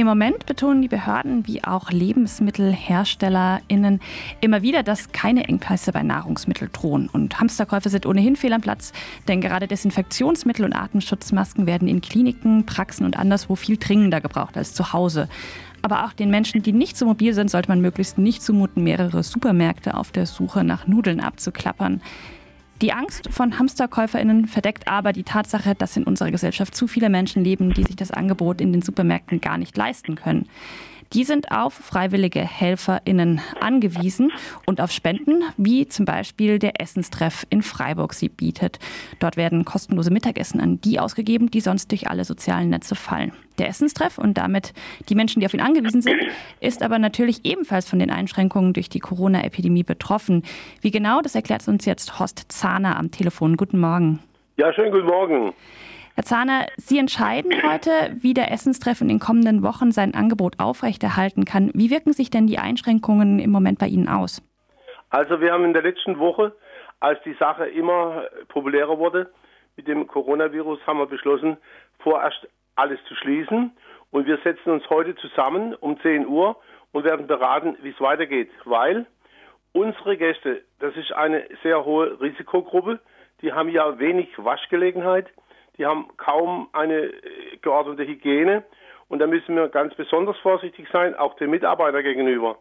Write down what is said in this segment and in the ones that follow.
Im Moment betonen die Behörden wie auch LebensmittelherstellerInnen immer wieder, dass keine Engpässe bei Nahrungsmitteln drohen. Und Hamsterkäufe sind ohnehin fehl am Platz, denn gerade Desinfektionsmittel und Atemschutzmasken werden in Kliniken, Praxen und anderswo viel dringender gebraucht als zu Hause. Aber auch den Menschen, die nicht so mobil sind, sollte man möglichst nicht zumuten, mehrere Supermärkte auf der Suche nach Nudeln abzuklappern. Die Angst von HamsterkäuferInnen verdeckt aber die Tatsache, dass in unserer Gesellschaft zu viele Menschen leben, die sich das Angebot in den Supermärkten gar nicht leisten können. Die sind auf freiwillige HelferInnen angewiesen und auf Spenden, wie zum Beispiel der Essenstreff in Freiburg sie bietet. Dort werden kostenlose Mittagessen an die ausgegeben, die sonst durch alle sozialen Netze fallen. Der Essenstreff und damit die Menschen, die auf ihn angewiesen sind, ist aber natürlich ebenfalls von den Einschränkungen durch die Corona-Epidemie betroffen. Wie genau, das erklärt uns jetzt Horst Zahner am Telefon. Guten Morgen. Ja, schönen guten Morgen. Herr Zahner, Sie entscheiden heute, wie der Essenstreff in den kommenden Wochen sein Angebot aufrechterhalten kann. Wie wirken sich denn die Einschränkungen im Moment bei Ihnen aus? Also wir haben in der letzten Woche, als die Sache immer populärer wurde mit dem Coronavirus, haben wir beschlossen, vorerst alles zu schließen. Und wir setzen uns heute zusammen um 10 Uhr und werden beraten, wie es weitergeht. Weil unsere Gäste, das ist eine sehr hohe Risikogruppe, die haben ja wenig Waschgelegenheit die haben kaum eine äh, geordnete Hygiene. Und da müssen wir ganz besonders vorsichtig sein, auch den Mitarbeitern gegenüber.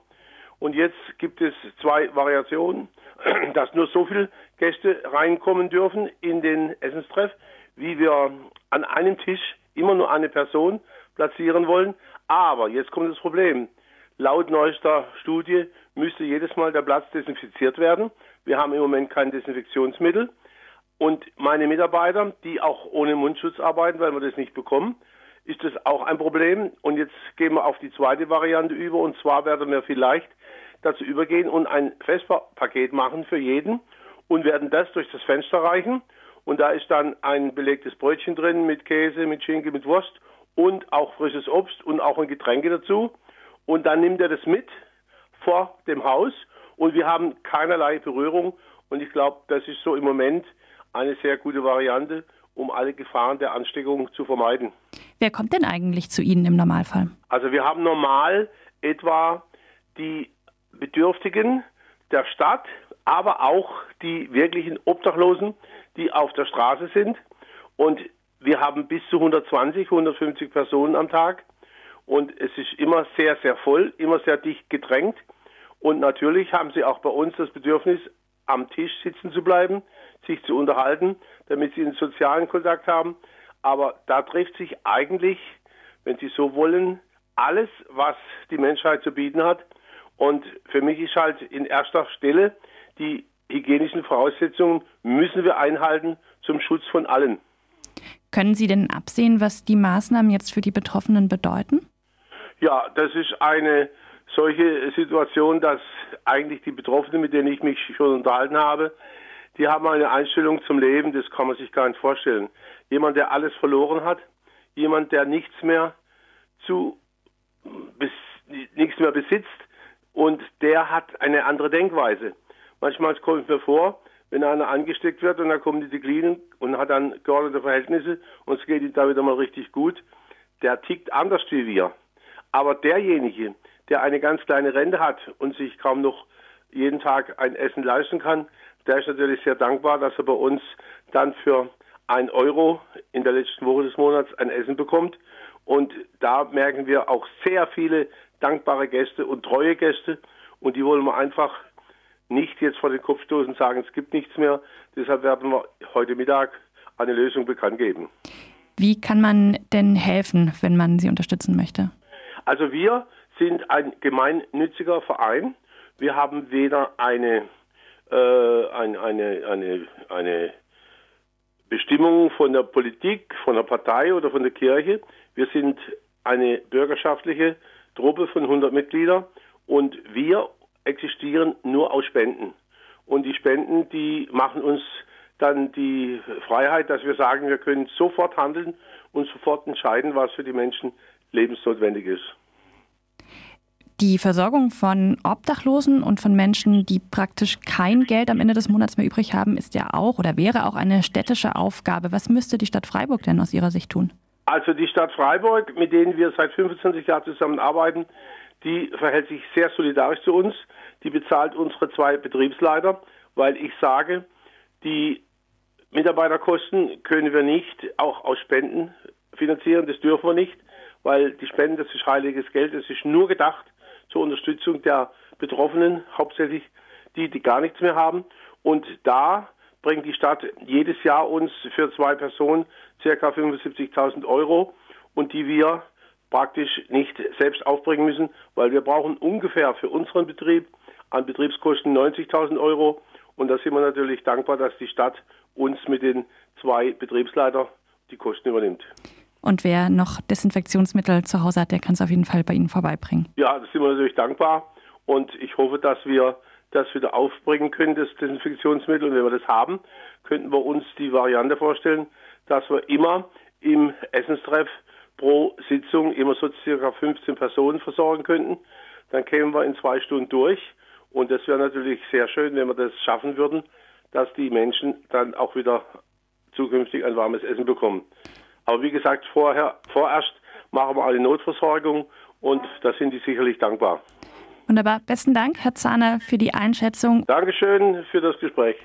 Und jetzt gibt es zwei Variationen, dass nur so viele Gäste reinkommen dürfen in den Essenstreff, wie wir an einem Tisch immer nur eine Person platzieren wollen. Aber jetzt kommt das Problem. Laut neuester Studie müsste jedes Mal der Platz desinfiziert werden. Wir haben im Moment kein Desinfektionsmittel. Und meine Mitarbeiter, die auch ohne Mundschutz arbeiten, weil wir das nicht bekommen, ist das auch ein Problem. Und jetzt gehen wir auf die zweite Variante über. Und zwar werden wir vielleicht dazu übergehen und ein Vesperpaket machen für jeden und werden das durch das Fenster reichen. Und da ist dann ein belegtes Brötchen drin mit Käse, mit Schinken, mit Wurst und auch frisches Obst und auch ein Getränke dazu. Und dann nimmt er das mit vor dem Haus und wir haben keinerlei Berührung. Und ich glaube, das ist so im Moment eine sehr gute Variante, um alle Gefahren der Ansteckung zu vermeiden. Wer kommt denn eigentlich zu Ihnen im Normalfall? Also wir haben normal etwa die Bedürftigen der Stadt, aber auch die wirklichen Obdachlosen, die auf der Straße sind. Und wir haben bis zu 120, 150 Personen am Tag. Und es ist immer sehr, sehr voll, immer sehr dicht gedrängt. Und natürlich haben sie auch bei uns das Bedürfnis, am Tisch sitzen zu bleiben, sich zu unterhalten, damit sie einen sozialen Kontakt haben. Aber da trifft sich eigentlich, wenn Sie so wollen, alles, was die Menschheit zu bieten hat. Und für mich ist halt in erster Stelle die hygienischen Voraussetzungen müssen wir einhalten zum Schutz von allen. Können Sie denn absehen, was die Maßnahmen jetzt für die Betroffenen bedeuten? Ja, das ist eine solche Situation, dass eigentlich die Betroffenen, mit denen ich mich schon unterhalten habe, die haben eine Einstellung zum Leben, das kann man sich gar nicht vorstellen. Jemand, der alles verloren hat, jemand, der nichts mehr zu bis, nichts mehr besitzt und der hat eine andere Denkweise. Manchmal kommt mir vor, wenn einer angesteckt wird und dann kommt in die Klinik und hat dann geordnete Verhältnisse und es geht ihm da wieder mal richtig gut, der tickt anders wie wir. Aber derjenige, der eine ganz kleine Rente hat und sich kaum noch jeden Tag ein Essen leisten kann, der ist natürlich sehr dankbar, dass er bei uns dann für ein Euro in der letzten Woche des Monats ein Essen bekommt. Und da merken wir auch sehr viele dankbare Gäste und treue Gäste. Und die wollen wir einfach nicht jetzt vor den Kopf stoßen und sagen, es gibt nichts mehr. Deshalb werden wir heute Mittag eine Lösung bekannt geben. Wie kann man denn helfen, wenn man sie unterstützen möchte? Also wir sind ein gemeinnütziger Verein. Wir haben weder eine äh, ein, eine, eine, eine Bestimmung von der Politik, von der Partei oder von der Kirche. Wir sind eine bürgerschaftliche Truppe von 100 Mitgliedern und wir existieren nur aus Spenden. Und die Spenden, die machen uns dann die Freiheit, dass wir sagen, wir können sofort handeln und sofort entscheiden, was für die Menschen lebensnotwendig ist. Die Versorgung von Obdachlosen und von Menschen, die praktisch kein Geld am Ende des Monats mehr übrig haben, ist ja auch oder wäre auch eine städtische Aufgabe. Was müsste die Stadt Freiburg denn aus Ihrer Sicht tun? Also die Stadt Freiburg, mit denen wir seit 25 Jahren zusammenarbeiten, die verhält sich sehr solidarisch zu uns. Die bezahlt unsere zwei Betriebsleiter, weil ich sage, die Mitarbeiterkosten können wir nicht auch aus Spenden finanzieren. Das dürfen wir nicht, weil die Spenden, das ist heiliges Geld. Das ist nur gedacht zur Unterstützung der Betroffenen, hauptsächlich die, die gar nichts mehr haben. Und da bringt die Stadt jedes Jahr uns für zwei Personen ca. 75.000 Euro und die wir praktisch nicht selbst aufbringen müssen, weil wir brauchen ungefähr für unseren Betrieb an Betriebskosten 90.000 Euro und da sind wir natürlich dankbar, dass die Stadt uns mit den zwei Betriebsleitern die Kosten übernimmt. Und wer noch Desinfektionsmittel zu Hause hat, der kann es auf jeden Fall bei Ihnen vorbeibringen. Ja, da sind wir natürlich dankbar und ich hoffe, dass wir das wieder aufbringen können, das Desinfektionsmittel. Und wenn wir das haben, könnten wir uns die Variante vorstellen, dass wir immer im Essenstreff pro Sitzung immer so circa 15 Personen versorgen könnten. Dann kämen wir in zwei Stunden durch. Und das wäre natürlich sehr schön, wenn wir das schaffen würden, dass die Menschen dann auch wieder zukünftig ein warmes Essen bekommen. Aber wie gesagt, vorher, vorerst machen wir eine Notversorgung und da sind die sicherlich dankbar. Wunderbar. Besten Dank, Herr Zahner, für die Einschätzung. Dankeschön für das Gespräch.